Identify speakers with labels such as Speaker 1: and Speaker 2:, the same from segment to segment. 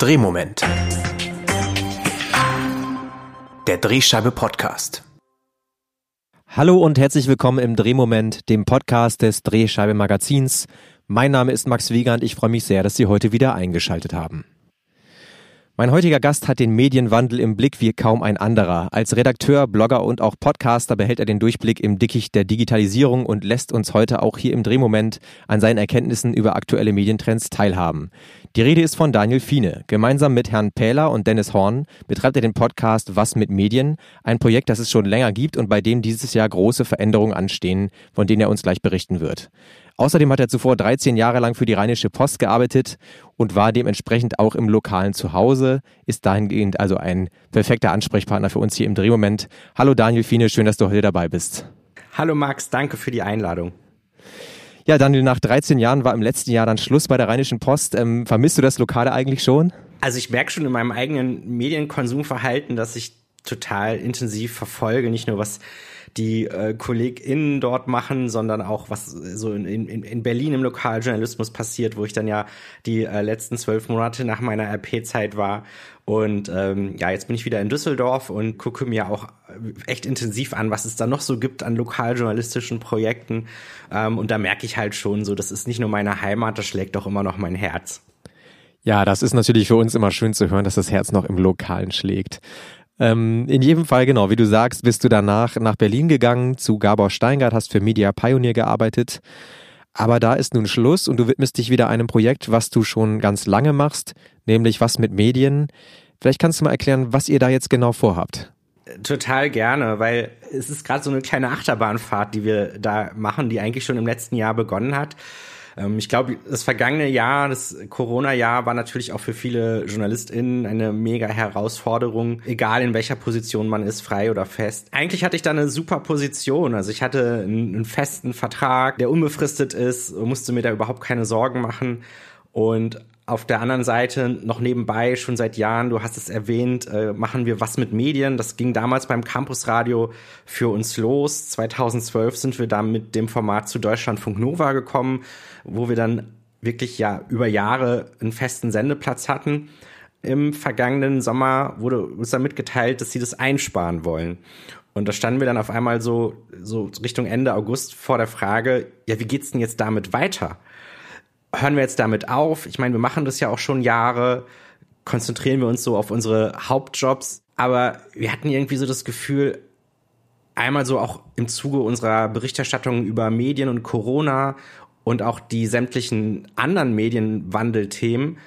Speaker 1: Drehmoment. Der Drehscheibe Podcast.
Speaker 2: Hallo und herzlich willkommen im Drehmoment, dem Podcast des Drehscheibe Magazins. Mein Name ist Max Wiegand. Ich freue mich sehr, dass Sie heute wieder eingeschaltet haben. Mein heutiger Gast hat den Medienwandel im Blick wie kaum ein anderer. Als Redakteur, Blogger und auch Podcaster behält er den Durchblick im Dickicht der Digitalisierung und lässt uns heute auch hier im Drehmoment an seinen Erkenntnissen über aktuelle Medientrends teilhaben. Die Rede ist von Daniel Fiene. Gemeinsam mit Herrn Pähler und Dennis Horn betreibt er den Podcast Was mit Medien, ein Projekt, das es schon länger gibt und bei dem dieses Jahr große Veränderungen anstehen, von denen er uns gleich berichten wird. Außerdem hat er zuvor 13 Jahre lang für die Rheinische Post gearbeitet und war dementsprechend auch im lokalen Zuhause, ist dahingehend also ein perfekter Ansprechpartner für uns hier im Drehmoment. Hallo Daniel Fiene, schön, dass du heute dabei bist.
Speaker 3: Hallo Max, danke für die Einladung.
Speaker 2: Ja, Daniel, nach 13 Jahren war im letzten Jahr dann Schluss bei der Rheinischen Post. Ähm, vermisst du das Lokale eigentlich schon?
Speaker 3: Also ich merke schon in meinem eigenen Medienkonsumverhalten, dass ich total intensiv verfolge, nicht nur was die äh, KollegInnen dort machen, sondern auch was so in, in, in Berlin im Lokaljournalismus passiert, wo ich dann ja die äh, letzten zwölf Monate nach meiner RP-Zeit war. Und ähm, ja, jetzt bin ich wieder in Düsseldorf und gucke mir auch echt intensiv an, was es da noch so gibt an lokaljournalistischen Projekten. Ähm, und da merke ich halt schon so, das ist nicht nur meine Heimat, das schlägt doch immer noch mein Herz.
Speaker 2: Ja, das ist natürlich für uns immer schön zu hören, dass das Herz noch im Lokalen schlägt. Ähm, in jedem Fall, genau, wie du sagst, bist du danach nach Berlin gegangen zu Gabor Steingart, hast für Media Pioneer gearbeitet. Aber da ist nun Schluss und du widmest dich wieder einem Projekt, was du schon ganz lange machst, nämlich was mit Medien. Vielleicht kannst du mal erklären, was ihr da jetzt genau vorhabt.
Speaker 3: Total gerne, weil es ist gerade so eine kleine Achterbahnfahrt, die wir da machen, die eigentlich schon im letzten Jahr begonnen hat. Ähm, ich glaube, das vergangene Jahr, das Corona-Jahr, war natürlich auch für viele JournalistInnen eine mega Herausforderung, egal in welcher Position man ist, frei oder fest. Eigentlich hatte ich da eine super Position. Also ich hatte einen, einen festen Vertrag, der unbefristet ist, musste mir da überhaupt keine Sorgen machen. Und auf der anderen Seite noch nebenbei schon seit Jahren, du hast es erwähnt, äh, machen wir was mit Medien. Das ging damals beim Campusradio für uns los. 2012 sind wir da mit dem Format zu Deutschlandfunk Nova gekommen, wo wir dann wirklich ja über Jahre einen festen Sendeplatz hatten. Im vergangenen Sommer wurde uns dann mitgeteilt, dass sie das einsparen wollen. Und da standen wir dann auf einmal so, so Richtung Ende August vor der Frage, ja, wie geht's denn jetzt damit weiter? Hören wir jetzt damit auf? Ich meine, wir machen das ja auch schon Jahre, konzentrieren wir uns so auf unsere Hauptjobs, aber wir hatten irgendwie so das Gefühl, einmal so auch im Zuge unserer Berichterstattung über Medien und Corona und auch die sämtlichen anderen Medienwandelthemen,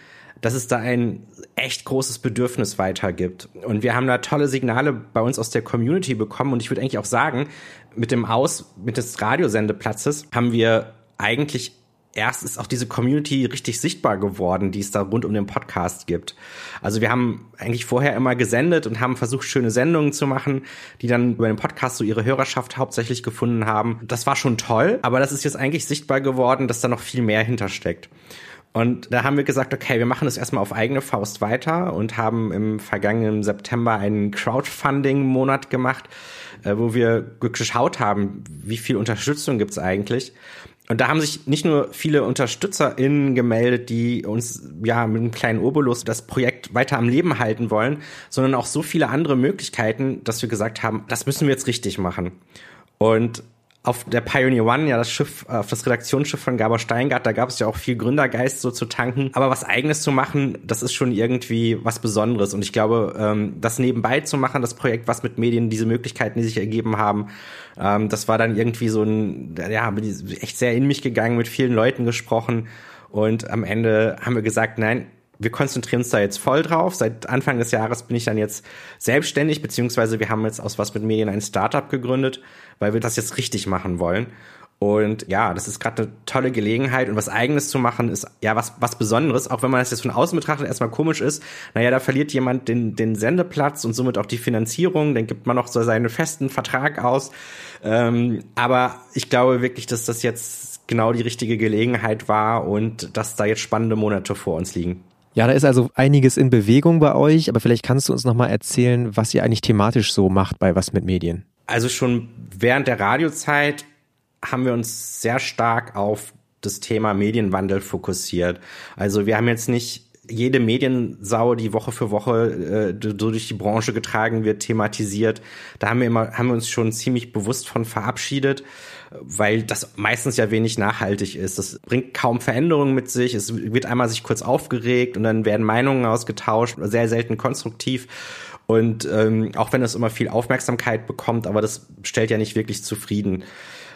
Speaker 3: dass es da ein echt großes Bedürfnis weiter gibt. Und wir haben da tolle Signale bei uns aus der Community bekommen. Und ich würde eigentlich auch sagen, mit dem Aus, mit des Radiosendeplatzes haben wir eigentlich erst ist auch diese Community richtig sichtbar geworden, die es da rund um den Podcast gibt. Also wir haben eigentlich vorher immer gesendet und haben versucht, schöne Sendungen zu machen, die dann über den Podcast so ihre Hörerschaft hauptsächlich gefunden haben. Das war schon toll, aber das ist jetzt eigentlich sichtbar geworden, dass da noch viel mehr hintersteckt. Und da haben wir gesagt, okay, wir machen das erstmal auf eigene Faust weiter und haben im vergangenen September einen Crowdfunding-Monat gemacht, äh, wo wir geschaut haben, wie viel Unterstützung gibt's eigentlich. Und da haben sich nicht nur viele UnterstützerInnen gemeldet, die uns ja mit einem kleinen Obolus das Projekt weiter am Leben halten wollen, sondern auch so viele andere Möglichkeiten, dass wir gesagt haben, das müssen wir jetzt richtig machen. Und auf der Pioneer One, ja das Schiff, auf das Redaktionsschiff von Gabor Steingart, da gab es ja auch viel Gründergeist so zu tanken. Aber was eigenes zu machen, das ist schon irgendwie was Besonderes. Und ich glaube, ähm, das nebenbei zu machen, das Projekt, was mit Medien, diese Möglichkeiten, die sich ergeben haben, ähm, das war dann irgendwie so ein, ja, bin echt sehr in mich gegangen, mit vielen Leuten gesprochen. Und am Ende haben wir gesagt, nein, wir konzentrieren uns da jetzt voll drauf. Seit Anfang des Jahres bin ich dann jetzt selbstständig, beziehungsweise wir haben jetzt aus was mit Medien ein Startup gegründet, weil wir das jetzt richtig machen wollen. Und ja, das ist gerade eine tolle Gelegenheit und was eigenes zu machen ist ja was, was Besonderes, auch wenn man das jetzt von außen betrachtet erstmal komisch ist. Naja, da verliert jemand den, den Sendeplatz und somit auch die Finanzierung, dann gibt man noch so seinen festen Vertrag aus. Ähm, aber ich glaube wirklich, dass das jetzt genau die richtige Gelegenheit war und dass da jetzt spannende Monate vor uns liegen.
Speaker 2: Ja, da ist also einiges in Bewegung bei euch, aber vielleicht kannst du uns nochmal erzählen, was ihr eigentlich thematisch so macht bei Was mit Medien.
Speaker 3: Also schon während der Radiozeit haben wir uns sehr stark auf das Thema Medienwandel fokussiert. Also wir haben jetzt nicht jede Mediensau, die Woche für Woche äh, durch die Branche getragen wird, thematisiert. Da haben wir immer, haben wir uns schon ziemlich bewusst von verabschiedet, weil das meistens ja wenig nachhaltig ist. Das bringt kaum Veränderungen mit sich. Es wird einmal sich kurz aufgeregt und dann werden Meinungen ausgetauscht, sehr selten konstruktiv. Und ähm, auch wenn es immer viel Aufmerksamkeit bekommt, aber das stellt ja nicht wirklich zufrieden.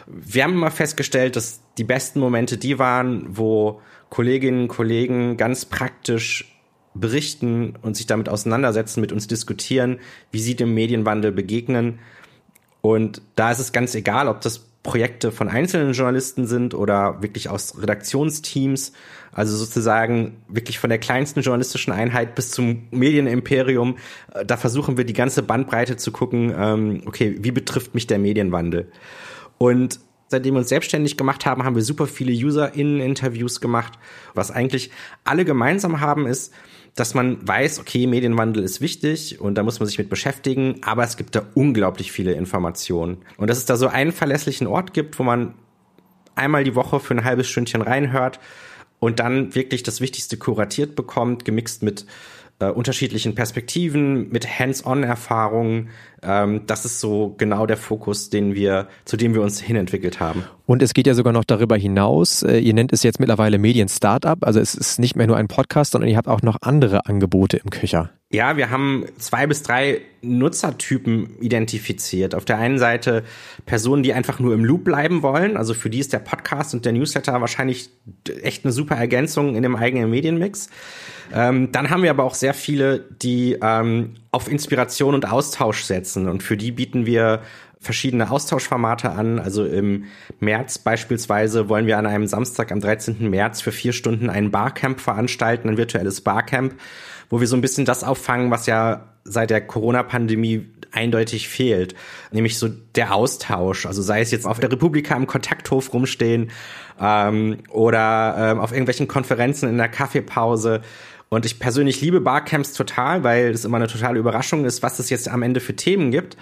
Speaker 3: Wir haben immer festgestellt, dass die besten Momente die waren, wo Kolleginnen und Kollegen ganz praktisch berichten und sich damit auseinandersetzen, mit uns diskutieren, wie sie dem Medienwandel begegnen. Und da ist es ganz egal, ob das Projekte von einzelnen Journalisten sind oder wirklich aus Redaktionsteams, also sozusagen wirklich von der kleinsten journalistischen Einheit bis zum Medienimperium. Äh, da versuchen wir die ganze Bandbreite zu gucken, ähm, okay, wie betrifft mich der Medienwandel? Und seitdem wir uns selbstständig gemacht haben, haben wir super viele UserInnen-Interviews gemacht. Was eigentlich alle gemeinsam haben, ist, dass man weiß, okay, Medienwandel ist wichtig und da muss man sich mit beschäftigen, aber es gibt da unglaublich viele Informationen. Und dass es da so einen verlässlichen Ort gibt, wo man einmal die Woche für ein halbes Stündchen reinhört und dann wirklich das Wichtigste kuratiert bekommt, gemixt mit äh, unterschiedlichen Perspektiven, mit Hands-on-Erfahrungen. Ähm, das ist so genau der Fokus, den wir, zu dem wir uns hinentwickelt haben.
Speaker 2: Und es geht ja sogar noch darüber hinaus. Äh, ihr nennt es jetzt mittlerweile Medien-Startup. Also es ist nicht mehr nur ein Podcast, sondern ihr habt auch noch andere Angebote im Köcher.
Speaker 3: Ja, wir haben zwei bis drei Nutzertypen identifiziert. Auf der einen Seite Personen, die einfach nur im Loop bleiben wollen. Also für die ist der Podcast und der Newsletter wahrscheinlich echt eine super Ergänzung in dem eigenen Medienmix. Ähm, dann haben wir aber auch sehr viele, die ähm, auf Inspiration und Austausch setzen. Und für die bieten wir verschiedene Austauschformate an. Also im März beispielsweise wollen wir an einem Samstag am 13. März für vier Stunden ein Barcamp veranstalten, ein virtuelles Barcamp, wo wir so ein bisschen das auffangen, was ja seit der Corona-Pandemie eindeutig fehlt, nämlich so der Austausch. Also sei es jetzt auf der Republika im Kontakthof rumstehen ähm, oder ähm, auf irgendwelchen Konferenzen in der Kaffeepause. Und ich persönlich liebe Barcamps total, weil es immer eine totale Überraschung ist, was es jetzt am Ende für Themen gibt.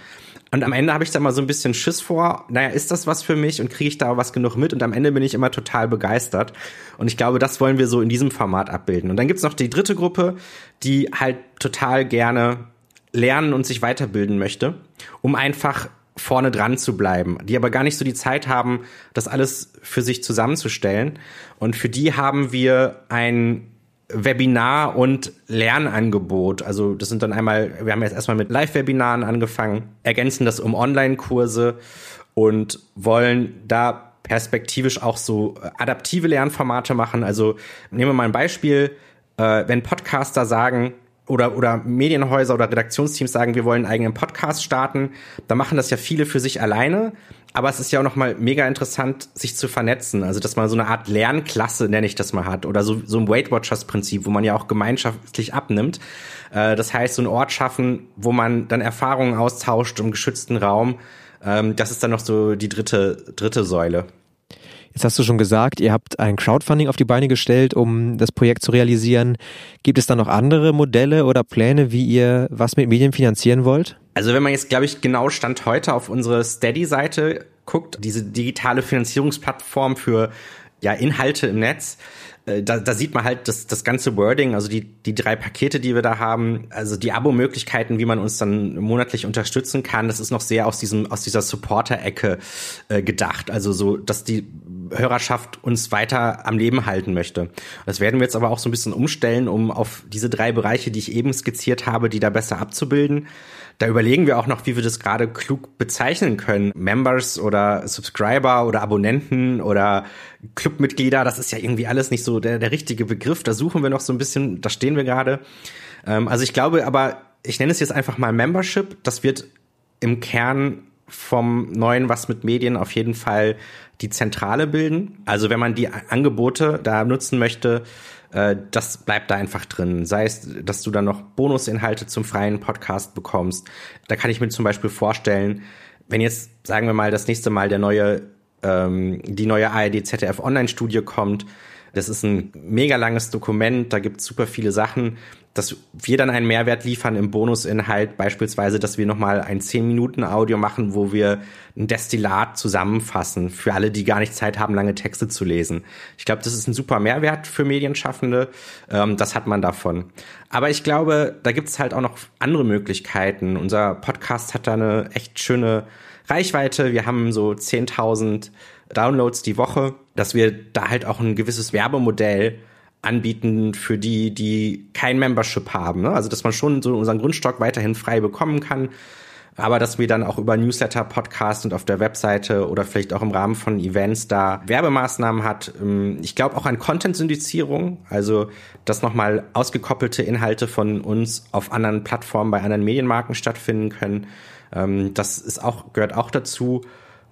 Speaker 3: Und am Ende habe ich da mal so ein bisschen Schiss vor, naja, ist das was für mich und kriege ich da was genug mit? Und am Ende bin ich immer total begeistert. Und ich glaube, das wollen wir so in diesem Format abbilden. Und dann gibt's noch die dritte Gruppe, die halt total gerne lernen und sich weiterbilden möchte, um einfach vorne dran zu bleiben, die aber gar nicht so die Zeit haben, das alles für sich zusammenzustellen. Und für die haben wir ein Webinar und Lernangebot. Also das sind dann einmal, wir haben jetzt erstmal mit Live-Webinaren angefangen, ergänzen das um Online-Kurse und wollen da perspektivisch auch so adaptive Lernformate machen. Also nehmen wir mal ein Beispiel, äh, wenn Podcaster sagen, oder, oder Medienhäuser oder Redaktionsteams sagen, wir wollen einen eigenen Podcast starten, dann machen das ja viele für sich alleine. Aber es ist ja auch nochmal mega interessant, sich zu vernetzen. Also, dass man so eine Art Lernklasse, nenne ich das mal, hat. Oder so, so ein Weight Watchers Prinzip, wo man ja auch gemeinschaftlich abnimmt. Äh, das heißt, so einen Ort schaffen, wo man dann Erfahrungen austauscht im geschützten Raum. Ähm, das ist dann noch so die dritte, dritte Säule.
Speaker 2: Jetzt hast du schon gesagt, ihr habt ein Crowdfunding auf die Beine gestellt, um das Projekt zu realisieren. Gibt es da noch andere Modelle oder Pläne, wie ihr was mit Medien finanzieren wollt?
Speaker 3: Also wenn man jetzt, glaube ich, genau Stand heute auf unsere Steady-Seite guckt, diese digitale Finanzierungsplattform für ja, Inhalte im Netz, äh, da, da sieht man halt das, das ganze Wording, also die, die drei Pakete, die wir da haben, also die Abo-Möglichkeiten, wie man uns dann monatlich unterstützen kann, das ist noch sehr aus diesem, aus dieser Supporter-Ecke äh, gedacht. Also so, dass die Hörerschaft uns weiter am Leben halten möchte. Das werden wir jetzt aber auch so ein bisschen umstellen, um auf diese drei Bereiche, die ich eben skizziert habe, die da besser abzubilden. Da überlegen wir auch noch, wie wir das gerade klug bezeichnen können. Members oder Subscriber oder Abonnenten oder Clubmitglieder, das ist ja irgendwie alles nicht so der, der richtige Begriff. Da suchen wir noch so ein bisschen, da stehen wir gerade. Ähm, also ich glaube aber, ich nenne es jetzt einfach mal Membership. Das wird im Kern vom neuen Was mit Medien auf jeden Fall die Zentrale bilden. Also wenn man die Angebote da nutzen möchte, äh, das bleibt da einfach drin. Sei es, dass du dann noch Bonusinhalte zum freien Podcast bekommst. Da kann ich mir zum Beispiel vorstellen, wenn jetzt, sagen wir mal, das nächste Mal der neue, ähm, die neue ARD ZDF Online-Studie kommt, Das ist ein mega langes Dokument, da gibt es super viele Sachen, dass wir dann einen Mehrwert liefern im Bonusinhalt, beispielsweise, dass wir nochmal ein 10-Minuten-Audio machen, wo wir ein Destillat zusammenfassen, für alle, die gar nicht Zeit haben, lange Texte zu lesen. Ich glaube, das ist ein super Mehrwert für Medienschaffende, ähm, das hat man davon. Aber ich glaube, da gibt es halt auch noch andere Möglichkeiten. Unser Podcast hat da eine echt schöne Reichweite. Wir haben so 10.000 Downloads die Woche, dass wir da halt auch ein gewisses Werbemodell anbieten für die, die kein Membership haben. Ne? Also dass man schon so unseren Grundstock weiterhin frei bekommen kann, aber dass wir dann auch über Newsletter, Podcast und auf der Webseite oder vielleicht auch im Rahmen von Events da Werbemaßnahmen hat. Ähm, ich glaube auch an Content-Syndizierung, also dass nochmal ausgekoppelte Inhalte von uns auf anderen Plattformen bei anderen Medienmarken stattfinden können. Ähm, das ist auch, gehört auch dazu.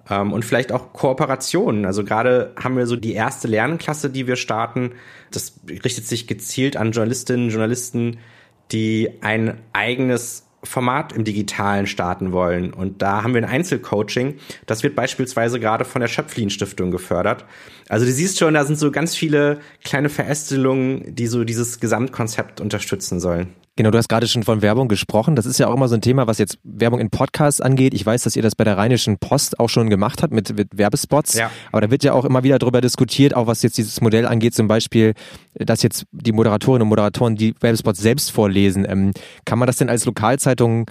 Speaker 3: Ähm, und vielleicht auch Kooperationen. Also gerade haben wir so die erste Lernklasse, die wir starten. Das richtet sich gezielt an Journalistinnen, Journalisten, die ein eigenes Format im Digitalen starten wollen. Und da haben wir ein Einzelcoaching. Das wird beispielsweise gerade von der Schöpflin Stiftung gefördert. Also du siehst schon, da sind so ganz viele kleine Verästelungen, die so dieses Gesamtkonzept unterstützen sollen.
Speaker 2: Genau, du hast gerade schon von Werbung gesprochen. Das ist ja auch immer so ein Thema, was jetzt Werbung in Podcasts angeht. Ich weiß, dass ihr das bei der Rheinischen Post auch schon gemacht habt mit, mit Werbespots. Ja. Aber da wird ja auch immer wieder darüber diskutiert, auch was jetzt dieses Modell angeht, zum Beispiel, dass jetzt die Moderatorinnen und Moderatoren die Werbespots selbst vorlesen. Ähm, kann man das denn als Lokalzeitung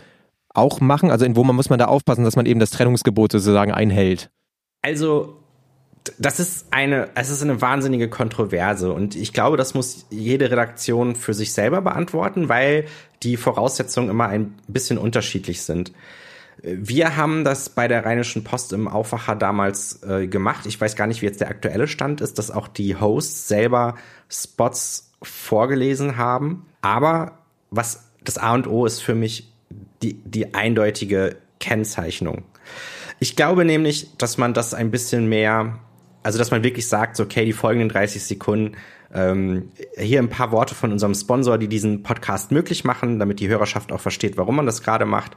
Speaker 2: auch machen? Also in wo man muss man da aufpassen, dass man eben das Trennungsgebot sozusagen einhält?
Speaker 3: Also das ist eine, es ist eine wahnsinnige Kontroverse und ich glaube, das muss jede Redaktion für sich selber beantworten, weil die Voraussetzungen immer ein bisschen unterschiedlich sind. Wir haben das bei der Rheinischen Post im Aufwacher damals äh, gemacht. Ich weiß gar nicht, wie jetzt der aktuelle Stand ist, dass auch die Hosts selber Spots vorgelesen haben. Aber was das A und O ist für mich die, die eindeutige Kennzeichnung. Ich glaube nämlich, dass man das ein bisschen mehr also, dass man wirklich sagt, so, okay, die folgenden 30 Sekunden, ähm, hier ein paar Worte von unserem Sponsor, die diesen Podcast möglich machen, damit die Hörerschaft auch versteht, warum man das gerade macht.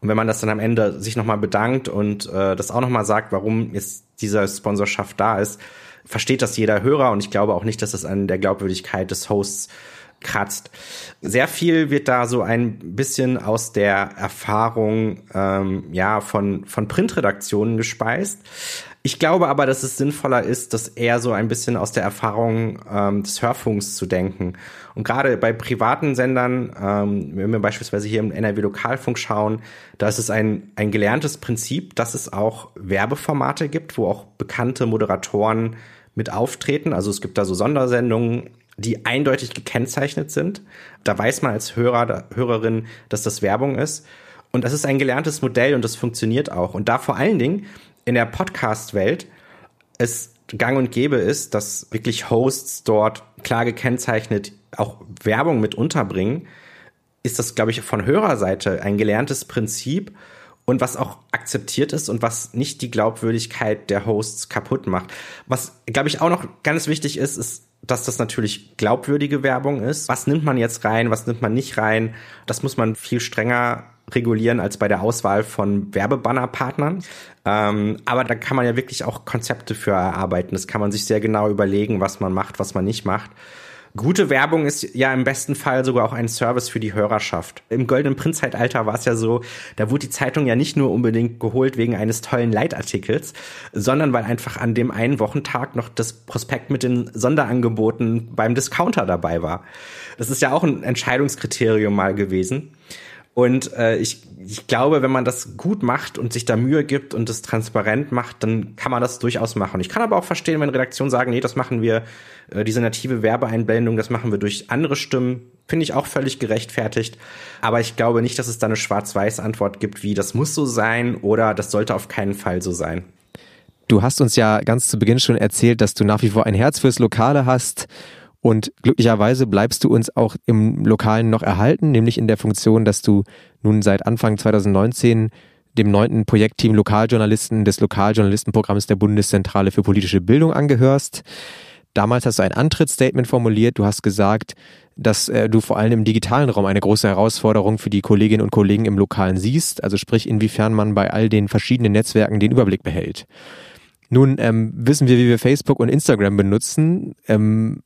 Speaker 3: Und wenn man das dann am Ende sich nochmal bedankt und äh, das auch nochmal sagt, warum jetzt dieser Sponsorschaft da ist, versteht das jeder Hörer und ich glaube auch nicht, dass das an der Glaubwürdigkeit des Hosts kratzt. Sehr viel wird da so ein bisschen aus der Erfahrung ähm, ja von von Printredaktionen gespeist. Ich glaube aber, dass es sinnvoller ist, das eher so ein bisschen aus der Erfahrung ähm, des Hörfunks zu denken. Und gerade bei privaten Sendern, ähm, wenn wir beispielsweise hier im NRW Lokalfunk schauen, da ist es ein, ein gelerntes Prinzip, dass es auch Werbeformate gibt, wo auch bekannte Moderatoren mit auftreten. Also es gibt da so Sondersendungen, die eindeutig gekennzeichnet sind. Da weiß man als Hörer, Hörerin, dass das Werbung ist. Und das ist ein gelerntes Modell und das funktioniert auch. Und da vor allen Dingen in der Podcast-Welt es gang und gäbe ist, dass wirklich Hosts dort klar gekennzeichnet auch Werbung mit unterbringen, ist das, glaube ich, von Hörerseite ein gelerntes Prinzip und was auch akzeptiert ist und was nicht die Glaubwürdigkeit der Hosts kaputt macht. Was, glaube ich, auch noch ganz wichtig ist, ist, dass das natürlich glaubwürdige Werbung ist. Was nimmt man jetzt rein, was nimmt man nicht rein? Das muss man viel strenger regulieren als bei der Auswahl von Werbebannerpartnern. Ähm, aber da kann man ja wirklich auch Konzepte für erarbeiten. Das kann man sich sehr genau überlegen, was man macht, was man nicht macht. Gute Werbung ist ja im besten Fall sogar auch ein Service für die Hörerschaft. Im Goldenen Prinzzeitalter war es ja so, da wurde die Zeitung ja nicht nur unbedingt geholt wegen eines tollen Leitartikels, sondern weil einfach an dem einen Wochentag noch das Prospekt mit den Sonderangeboten beim Discounter dabei war. Das ist ja auch ein Entscheidungskriterium mal gewesen. Und äh, ich, ich glaube, wenn man das gut macht und sich da Mühe gibt und das transparent macht, dann kann man das durchaus machen. Ich kann aber auch verstehen, wenn Redaktionen sagen, nee, das machen wir, äh, diese native Werbeeinblendung, das machen wir durch andere Stimmen. Finde ich auch völlig gerechtfertigt. Aber ich glaube nicht, dass es da eine Schwarz-Weiß-Antwort gibt, wie das muss so sein oder das sollte auf keinen Fall so sein.
Speaker 2: Du hast uns ja ganz zu Beginn schon erzählt, dass du nach wie vor ein Herz fürs Lokale hast und glücklicherweise bleibst du uns auch im Lokalen noch erhalten, nämlich in der Funktion, dass du nun seit Anfang 2019 dem neunten Projektteam Lokaljournalisten des Lokaljournalistenprogramms der Bundeszentrale für politische Bildung angehörst. Damals hast du ein Antrittsstatement formuliert. Du hast gesagt, dass äh, du vor allem im digitalen Raum eine große Herausforderung für die Kolleginnen und Kollegen im Lokalen siehst. Also sprich, inwiefern man bei all den verschiedenen Netzwerken den Überblick behält. Nun ähm, wissen wir, wie wir Facebook und Instagram benutzen. Ähm,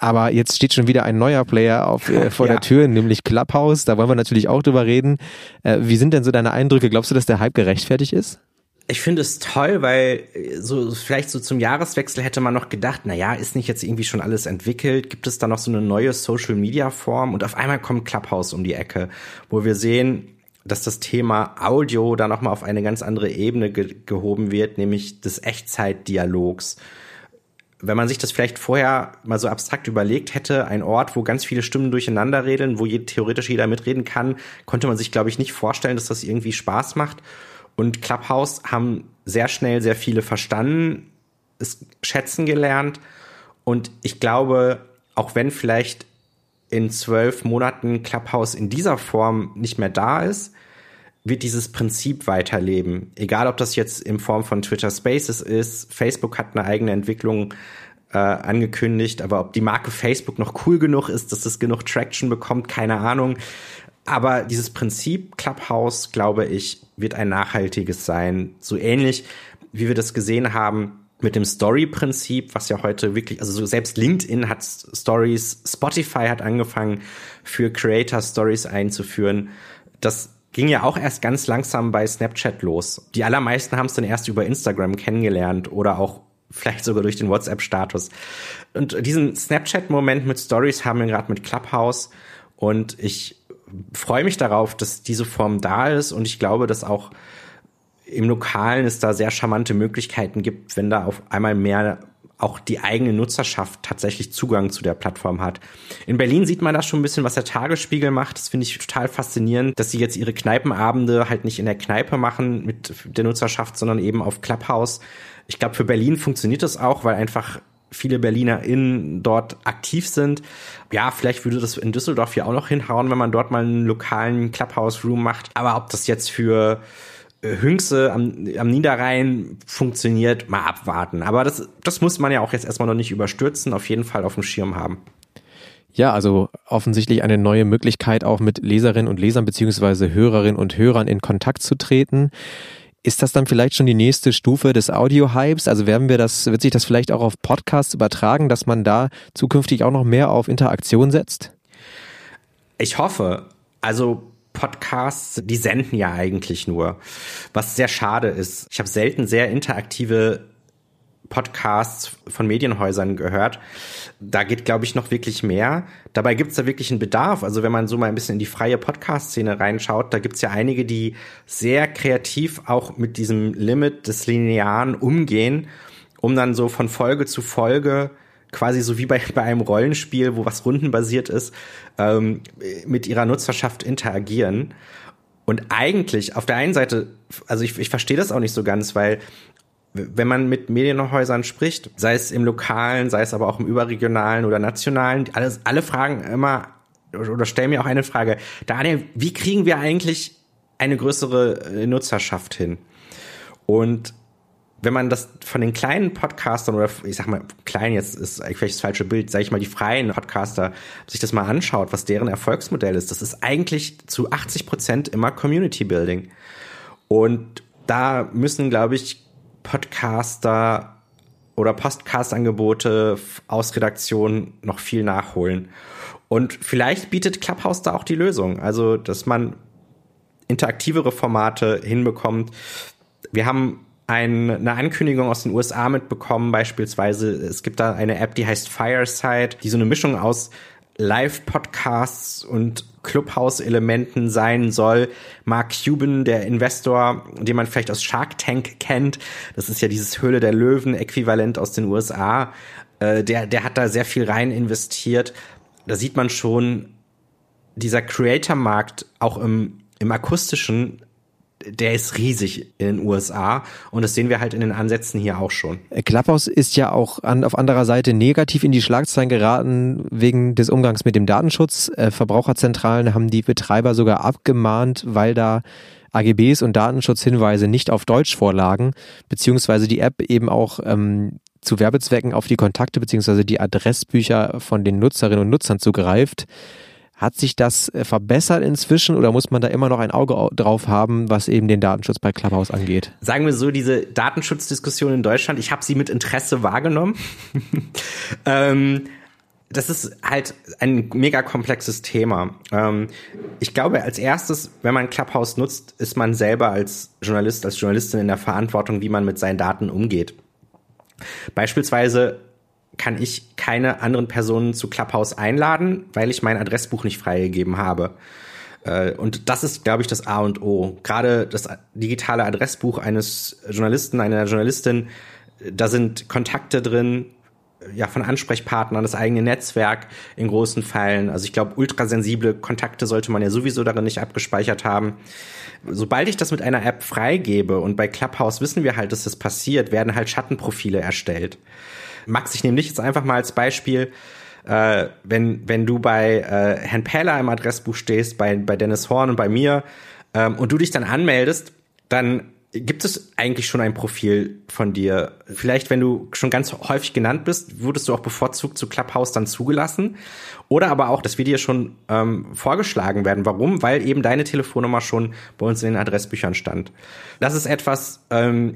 Speaker 2: aber jetzt steht schon wieder ein neuer Player auf, äh, vor ja. der Tür, nämlich Clubhouse. Da wollen wir natürlich auch drüber reden. Äh, wie sind denn so deine Eindrücke? Glaubst du, dass der Hype gerechtfertigt ist?
Speaker 3: Ich finde es toll, weil äh, so vielleicht so zum Jahreswechsel hätte man noch gedacht, na ja, ist nicht jetzt irgendwie schon alles entwickelt? Gibt es da noch so eine neue Social Media Form? Und auf einmal kommt Clubhouse um die Ecke, wo wir sehen, dass das Thema Audio da noch mal auf eine ganz andere Ebene ge gehoben wird, nämlich des Echtzeitdialogs wenn man sich das vielleicht vorher mal so abstrakt überlegt hätte, ein Ort, wo ganz viele Stimmen durcheinander reden, wo je, theoretisch jeder mitreden kann, konnte man sich, glaube ich, nicht vorstellen, dass das irgendwie Spaß macht. Und Clubhouse haben sehr schnell sehr viele verstanden, es schätzen gelernt. Und ich glaube, auch wenn vielleicht in zwölf Monaten Clubhouse in dieser Form nicht mehr da ist, wird dieses Prinzip weiterleben. Egal, ob das jetzt in Form von Twitter Spaces ist, Facebook hat eine eigene Entwicklung äh, angekündigt, aber ob die Marke Facebook noch cool genug ist, dass es genug Traction bekommt, keine Ahnung. Aber dieses Prinzip Clubhouse, glaube ich, wird ein nachhaltiges sein. So ähnlich, wie wir das gesehen haben mit dem Story-Prinzip, was ja heute wirklich, also so selbst LinkedIn hat Stories, Spotify hat angefangen, für Creator Stories einzuführen. Das ging ja auch erst ganz langsam bei Snapchat los. Die allermeisten haben es dann erst über Instagram kennengelernt oder auch vielleicht sogar durch den WhatsApp-Status. Und diesen Snapchat-Moment mit Stories haben wir gerade mit Clubhouse und ich freue mich darauf, dass diese Form da ist und ich glaube, dass auch im Lokalen es da sehr charmante Möglichkeiten gibt, wenn da auf einmal mehr auch die eigene Nutzerschaft tatsächlich Zugang zu der Plattform hat. In Berlin sieht man das schon ein bisschen, was der Tagesspiegel macht. Das finde ich total faszinierend, dass sie jetzt ihre Kneipenabende halt nicht in der Kneipe machen mit der Nutzerschaft, sondern eben auf Clubhouse. Ich glaube, für Berlin funktioniert das auch, weil einfach viele BerlinerInnen dort aktiv sind. Ja, vielleicht würde das in Düsseldorf ja auch noch hinhauen, wenn man dort mal einen lokalen Clubhouse-Room macht. Aber ob das jetzt für Hüngse am, am Niederrhein funktioniert, mal abwarten. Aber das, das muss man ja auch jetzt erstmal noch nicht überstürzen, auf jeden Fall auf dem Schirm haben.
Speaker 2: Ja, also offensichtlich eine neue Möglichkeit, auch mit Leserinnen und Lesern beziehungsweise Hörerinnen und Hörern in Kontakt zu treten. Ist das dann vielleicht schon die nächste Stufe des Audio-Hypes? Also werden wir das, wird sich das vielleicht auch auf Podcasts übertragen, dass man da zukünftig auch noch mehr auf Interaktion setzt?
Speaker 3: Ich hoffe. Also Podcasts, die senden ja eigentlich nur, was sehr schade ist. Ich habe selten sehr interaktive Podcasts von Medienhäusern gehört. Da geht, glaube ich, noch wirklich mehr. Dabei gibt es da wirklich einen Bedarf. Also wenn man so mal ein bisschen in die freie Podcast-Szene reinschaut, da gibt es ja einige, die sehr kreativ auch mit diesem Limit des Linearen umgehen, um dann so von Folge zu Folge quasi so wie bei, bei einem Rollenspiel, wo was rundenbasiert ist, ähm, mit ihrer Nutzerschaft interagieren. Und eigentlich auf der einen Seite, also ich, ich verstehe das auch nicht so ganz, weil wenn man mit Medienhäusern spricht, sei es im lokalen, sei es aber auch im überregionalen oder nationalen, alles, alle fragen immer oder stellen mir auch eine Frage, Daniel, wie kriegen wir eigentlich eine größere Nutzerschaft hin? Und wenn man das von den kleinen Podcastern oder ich sag mal klein jetzt ist eigentlich das falsche Bild, sage ich mal die freien Podcaster sich das mal anschaut, was deren Erfolgsmodell ist, das ist eigentlich zu 80 Prozent immer Community Building. Und da müssen glaube ich Podcaster oder Podcast-Angebote aus Redaktionen noch viel nachholen. Und vielleicht bietet Clubhouse da auch die Lösung, also dass man interaktivere Formate hinbekommt. Wir haben ein, eine Ankündigung aus den USA mitbekommen, beispielsweise. Es gibt da eine App, die heißt Fireside, die so eine Mischung aus Live-Podcasts und Clubhouse-Elementen sein soll. Mark Cuban, der Investor, den man vielleicht aus Shark Tank kennt, das ist ja dieses Höhle der Löwen-Äquivalent aus den USA, äh, der, der hat da sehr viel rein investiert. Da sieht man schon, dieser Creator-Markt auch im, im akustischen der ist riesig in den USA und das sehen wir halt in den Ansätzen hier auch schon.
Speaker 2: Clubhouse ist ja auch an, auf anderer Seite negativ in die Schlagzeilen geraten wegen des Umgangs mit dem Datenschutz. Äh, Verbraucherzentralen haben die Betreiber sogar abgemahnt, weil da AGBs und Datenschutzhinweise nicht auf Deutsch vorlagen, beziehungsweise die App eben auch ähm, zu Werbezwecken auf die Kontakte beziehungsweise die Adressbücher von den Nutzerinnen und Nutzern zugreift. Hat sich das äh, verbessert inzwischen oder muss man da immer noch ein Auge drauf haben, was eben den Datenschutz bei Clubhouse angeht?
Speaker 3: Sagen wir so, diese Datenschutzdiskussion in Deutschland, ich habe sie mit Interesse wahrgenommen. ähm, das ist halt ein mega komplexes Thema. Ähm, ich glaube, als erstes, wenn man Clubhouse nutzt, ist man selber als Journalist, als Journalistin in der Verantwortung, wie man mit seinen Daten umgeht. Beispielsweise kann ich keine anderen Personen zu Clubhouse einladen, weil ich mein Adressbuch nicht freigegeben habe. Äh, und das ist, glaube ich, das A und O. Gerade das digitale Adressbuch eines Journalisten, einer Journalistin, da sind Kontakte drin, ja, von Ansprechpartnern, das eigene Netzwerk in großen Fällen. Also ich glaube, ultrasensible Kontakte sollte man ja sowieso darin nicht abgespeichert haben. Sobald ich das mit einer App freigebe und bei Clubhouse wissen wir halt, dass das passiert, werden halt Schattenprofile erstellt. Max, ich nehme dich jetzt einfach mal als Beispiel. Äh, wenn, wenn du bei äh, Herrn Peller im Adressbuch stehst, bei, bei Dennis Horn und bei mir, ähm, und du dich dann anmeldest, dann gibt es eigentlich schon ein Profil von dir. Vielleicht, wenn du schon ganz häufig genannt bist, wurdest du auch bevorzugt zu Clubhouse dann zugelassen. Oder aber auch, dass wir dir schon ähm, vorgeschlagen werden. Warum? Weil eben deine Telefonnummer schon bei uns in den Adressbüchern stand. Das ist etwas, ähm,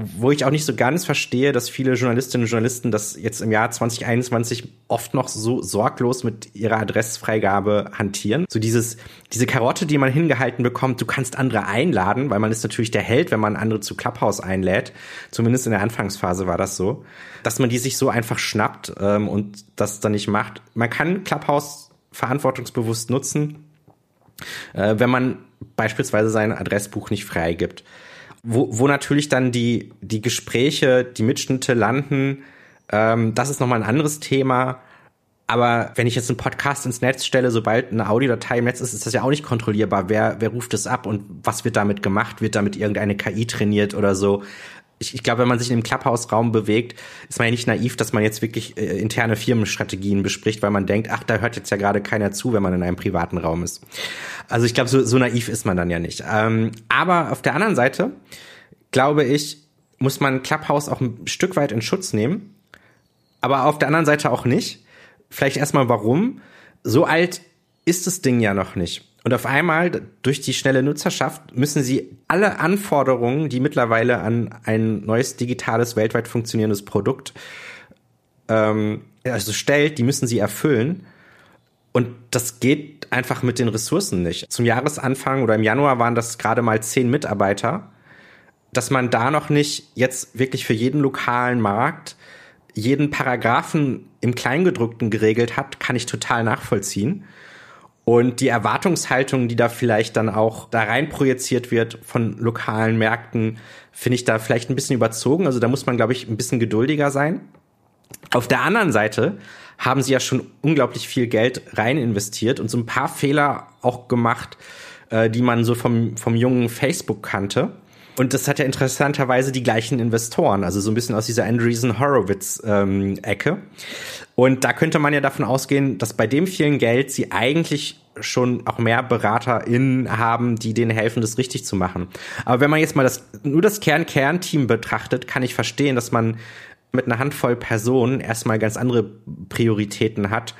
Speaker 3: wo ich auch nicht so ganz verstehe, dass viele Journalistinnen und Journalisten das jetzt im Jahr 2021 oft noch so sorglos mit ihrer Adressfreigabe hantieren. So dieses, diese Karotte, die man hingehalten bekommt, du kannst andere einladen, weil man ist natürlich der Held, wenn man andere zu Clubhouse einlädt. Zumindest in der Anfangsphase war das so. Dass man die sich so einfach schnappt ähm, und das dann nicht macht. Man kann Clubhouse verantwortungsbewusst nutzen, äh, wenn man beispielsweise sein Adressbuch nicht freigibt wo, wo natürlich dann die, die Gespräche, die Mitschnitte landen, ähm, das ist nochmal ein anderes Thema. Aber wenn ich jetzt einen Podcast ins Netz stelle, sobald eine Audiodatei im Netz ist, ist das ja auch nicht kontrollierbar. Wer, wer ruft es ab und was wird damit gemacht? Wird damit irgendeine KI trainiert oder so? Ich, ich glaube, wenn man sich in dem Clubhouse-Raum bewegt, ist man ja nicht naiv, dass man jetzt wirklich äh, interne Firmenstrategien bespricht, weil man denkt, ach, da hört jetzt ja gerade keiner zu, wenn man in einem privaten Raum ist. Also ich glaube, so, so naiv ist man dann ja nicht. Ähm, aber auf der anderen Seite, glaube ich, muss man Clubhouse auch ein Stück weit in Schutz nehmen. Aber auf der anderen Seite auch nicht. Vielleicht erstmal warum. So alt ist das Ding ja noch nicht. Und auf einmal, durch die schnelle Nutzerschaft, müssen sie alle Anforderungen, die mittlerweile an ein neues digitales, weltweit funktionierendes Produkt ähm, also stellt, die müssen sie erfüllen. Und das geht einfach mit den Ressourcen nicht. Zum Jahresanfang oder im Januar waren das gerade mal zehn Mitarbeiter. Dass man da noch nicht jetzt wirklich für jeden lokalen Markt jeden Paragraphen im Kleingedruckten geregelt hat, kann ich total nachvollziehen. Und die Erwartungshaltung, die da vielleicht dann auch da rein projiziert wird von lokalen Märkten, finde ich da vielleicht ein bisschen überzogen. Also da muss man, glaube ich, ein bisschen geduldiger sein. Auf der anderen Seite haben sie ja schon unglaublich viel Geld rein investiert und so ein paar Fehler auch gemacht, äh, die man so vom, vom jungen Facebook kannte. Und das hat ja interessanterweise die gleichen Investoren, also so ein bisschen aus dieser Andreessen Horowitz-Ecke. Ähm, und da könnte man ja davon ausgehen, dass bei dem vielen Geld sie eigentlich schon auch mehr BeraterInnen haben, die denen helfen, das richtig zu machen. Aber wenn man jetzt mal das, nur das Kern-Kern-Team betrachtet, kann ich verstehen, dass man mit einer Handvoll Personen erstmal ganz andere Prioritäten hat.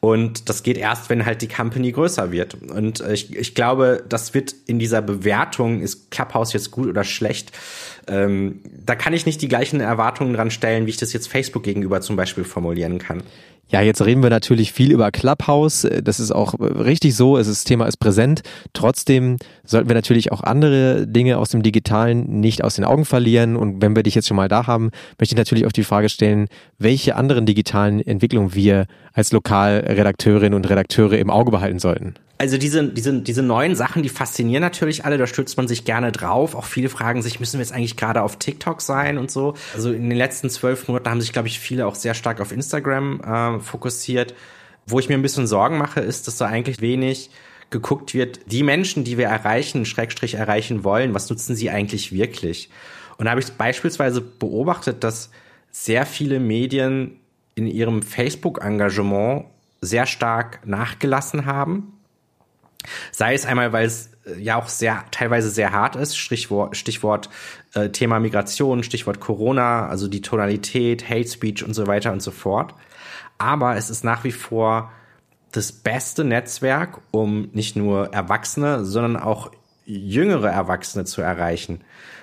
Speaker 3: Und das geht erst, wenn halt die Company größer wird. Und ich, ich glaube, das wird in dieser Bewertung, ist Clubhouse jetzt gut oder schlecht, ähm, da kann ich nicht die gleichen Erwartungen dran stellen, wie ich das jetzt Facebook gegenüber zum Beispiel formulieren kann.
Speaker 2: Ja, jetzt reden wir natürlich viel über Clubhouse. Das ist auch richtig so. Das Thema ist präsent. Trotzdem sollten wir natürlich auch andere Dinge aus dem Digitalen nicht aus den Augen verlieren. Und wenn wir dich jetzt schon mal da haben, möchte ich natürlich auch die Frage stellen, welche anderen digitalen Entwicklungen wir als Lokalredakteurinnen und Redakteure im Auge behalten sollten
Speaker 3: also diese, diese, diese neuen Sachen, die faszinieren natürlich alle, da stürzt man sich gerne drauf. Auch viele fragen sich, müssen wir jetzt eigentlich gerade auf TikTok sein und so. Also in den letzten zwölf Monaten haben sich, glaube ich, viele auch sehr stark auf Instagram äh, fokussiert. Wo ich mir ein bisschen Sorgen mache, ist, dass da eigentlich wenig geguckt wird, die Menschen, die wir erreichen, Schrägstrich erreichen wollen, was nutzen sie eigentlich wirklich? Und da habe ich beispielsweise beobachtet, dass sehr viele Medien in ihrem Facebook-Engagement sehr stark nachgelassen haben Sei es einmal, weil es äh, ja auch sehr teilweise sehr hart ist, Stichwort, Stichwort äh, Thema Migration, Stichwort Corona, also die Tonalität, Hate Speech und so weiter und so fort. Aber es ist nach wie vor das beste Netzwerk, um nicht nur Erwachsene, sondern auch jüngere Erwachsene zu erreichen.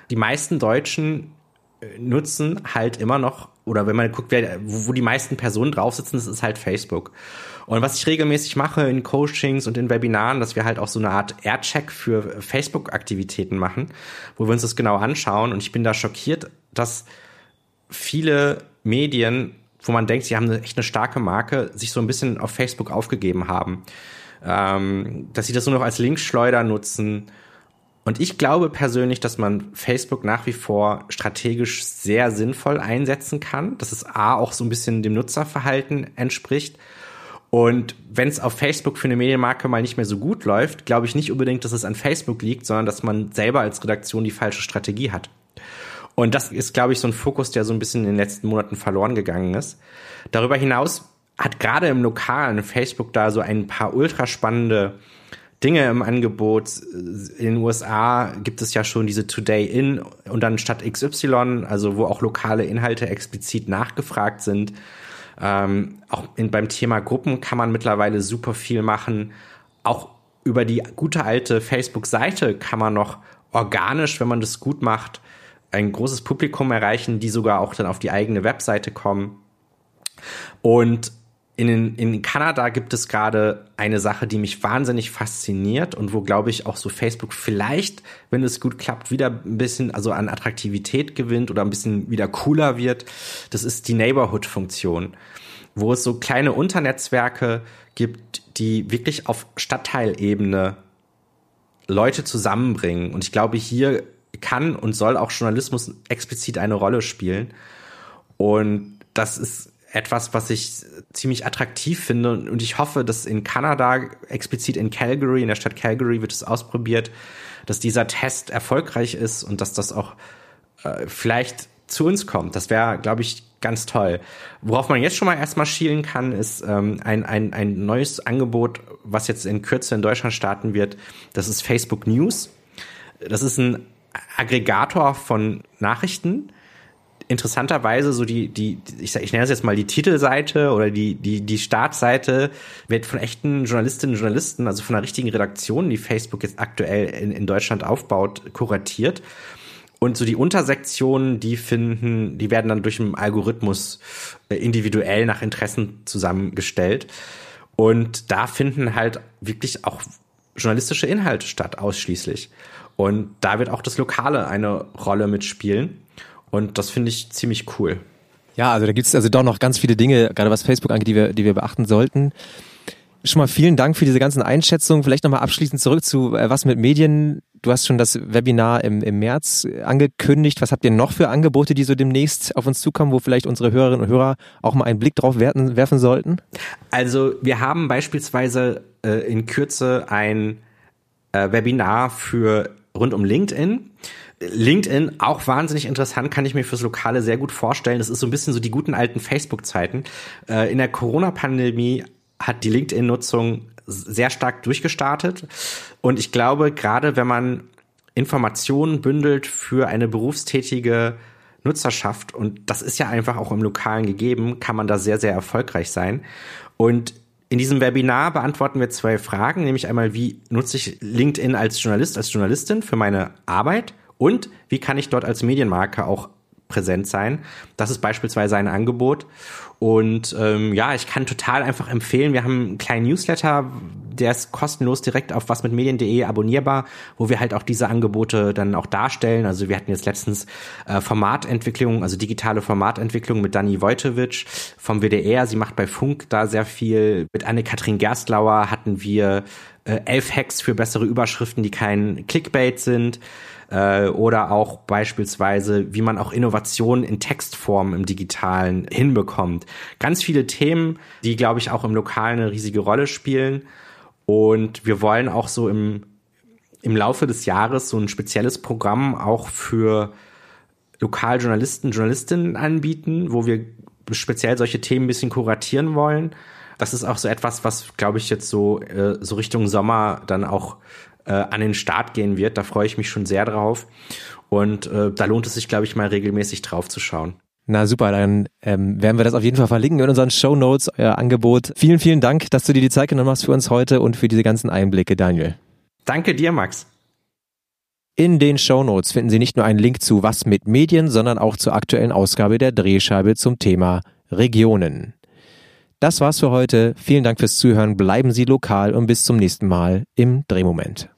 Speaker 3: Die meisten Deutschen äh, nutzen halt immer noch, oder wenn man guckt, wer, wo die meisten Personen drauf sitzen, das ist halt Facebook. Und was ich regelmäßig mache in Coachings und in Webinaren, dass wir halt auch so eine Art Aircheck für Facebook-Aktivitäten machen, wo wir uns das genau anschauen. Und ich bin da schockiert, dass viele Medien, wo man denkt, sie haben eine, echt eine starke Marke, sich so ein bisschen auf Facebook aufgegeben haben. Ähm, dass sie das nur noch als Linkschleuder nutzen und ich glaube persönlich, dass man Facebook nach wie vor strategisch sehr sinnvoll einsetzen kann, dass es A auch so ein bisschen dem Nutzerverhalten entspricht. Und wenn es auf Facebook für eine Medienmarke mal nicht mehr so gut läuft, glaube ich nicht unbedingt, dass es an Facebook liegt, sondern dass man selber als Redaktion die falsche Strategie hat. Und das ist, glaube ich, so ein Fokus, der so ein bisschen in den letzten Monaten verloren gegangen ist. Darüber hinaus hat gerade im Lokalen Facebook da so ein paar ultra spannende Dinge im Angebot. In den USA gibt es ja schon diese Today In und dann statt XY, also wo auch lokale Inhalte explizit nachgefragt sind. Ähm, auch in, beim Thema Gruppen kann man mittlerweile super viel machen. Auch über die gute alte Facebook-Seite kann man noch organisch, wenn man das gut macht, ein großes Publikum erreichen, die sogar auch dann auf die eigene Webseite kommen. Und in, in Kanada gibt es gerade eine Sache, die mich wahnsinnig fasziniert und wo, glaube ich, auch so Facebook vielleicht, wenn es gut klappt, wieder ein bisschen also an Attraktivität gewinnt oder ein bisschen wieder cooler wird. Das ist die Neighborhood-Funktion, wo es so kleine Unternetzwerke gibt, die wirklich auf Stadtteilebene Leute zusammenbringen. Und ich glaube, hier kann und soll auch Journalismus explizit eine Rolle spielen. Und das ist etwas, was ich ziemlich attraktiv finde und ich hoffe, dass in Kanada, explizit in Calgary, in der Stadt Calgary wird es ausprobiert, dass dieser Test erfolgreich ist und dass das auch äh, vielleicht zu uns kommt. Das wäre, glaube ich, ganz toll. Worauf man jetzt schon mal erstmal schielen kann, ist ähm, ein, ein, ein neues Angebot, was jetzt in Kürze in Deutschland starten wird. Das ist Facebook News. Das ist ein Aggregator von Nachrichten, interessanterweise so die, die, ich, ich nenne es jetzt mal die Titelseite oder die, die, die Startseite wird von echten Journalistinnen und Journalisten, also von einer richtigen Redaktion, die Facebook jetzt aktuell in, in Deutschland aufbaut, kuratiert. Und so die Untersektionen, die finden, die werden dann durch einen Algorithmus äh, individuell nach Interessen zusammengestellt. Und da finden halt wirklich auch journalistische Inhalte statt, ausschließlich. Und da wird auch das Lokale eine Rolle mitspielen. Und das finde ich ziemlich cool.
Speaker 2: Ja, also da gibt es also doch noch ganz viele Dinge, gerade was Facebook angeht, die wir, die wir beachten sollten. Schon mal vielen Dank für diese ganzen Einschätzungen. Vielleicht nochmal abschließend zurück zu äh, was mit Medien. Du hast schon das Webinar im, im März angekündigt. Was habt ihr noch für Angebote, die so demnächst auf uns zukommen, wo vielleicht unsere Hörerinnen und Hörer auch mal einen Blick drauf werten, werfen sollten?
Speaker 3: Also wir haben beispielsweise äh, in Kürze ein äh, Webinar für rund um LinkedIn. LinkedIn auch wahnsinnig interessant, kann ich mir fürs Lokale sehr gut vorstellen. Das ist so ein bisschen so die guten alten Facebook-Zeiten. Äh, in der Corona-Pandemie hat die LinkedIn-Nutzung sehr stark durchgestartet. Und ich glaube, gerade wenn man Informationen bündelt für eine berufstätige Nutzerschaft, und das ist ja einfach auch im Lokalen gegeben, kann man da sehr, sehr erfolgreich sein. Und in diesem Webinar beantworten wir zwei Fragen, nämlich einmal, wie nutze ich LinkedIn als Journalist, als Journalistin für meine Arbeit und wie kann ich dort als Medienmarke auch präsent sein? Das ist beispielsweise ein Angebot. Und ähm, ja, ich kann total einfach empfehlen, wir haben einen kleinen Newsletter, der ist kostenlos direkt auf wasmitmedien.de abonnierbar, wo wir halt auch diese Angebote dann auch darstellen. Also wir hatten jetzt letztens äh, Formatentwicklung, also digitale Formatentwicklung mit Dani Wojtowicz vom WDR. Sie macht bei Funk da sehr viel. Mit Anne-Kathrin Gerstlauer hatten wir äh, elf Hacks für bessere Überschriften, die kein Clickbait sind äh, oder auch beispielsweise, wie man auch Innovationen in Textform im Digitalen hinbekommt. Ganz viele Themen, die, glaube ich, auch im Lokalen eine riesige Rolle spielen. Und wir wollen auch so im, im Laufe des Jahres so ein spezielles Programm auch für Lokaljournalisten, Journalistinnen anbieten, wo wir speziell solche Themen ein bisschen kuratieren wollen. Das ist auch so etwas, was, glaube ich, jetzt so, äh, so Richtung Sommer dann auch äh, an den Start gehen wird. Da freue ich mich schon sehr drauf. Und äh, da lohnt es sich, glaube ich, mal regelmäßig drauf zu schauen.
Speaker 2: Na super, dann ähm, werden wir das auf jeden Fall verlinken in unseren Show Notes, euer Angebot. Vielen, vielen Dank, dass du dir die Zeit genommen hast für uns heute und für diese ganzen Einblicke, Daniel.
Speaker 3: Danke dir, Max.
Speaker 2: In den Show Notes finden Sie nicht nur einen Link zu Was mit Medien, sondern auch zur aktuellen Ausgabe der Drehscheibe zum Thema Regionen. Das war's für heute. Vielen Dank fürs Zuhören. Bleiben Sie lokal und bis zum nächsten Mal im Drehmoment.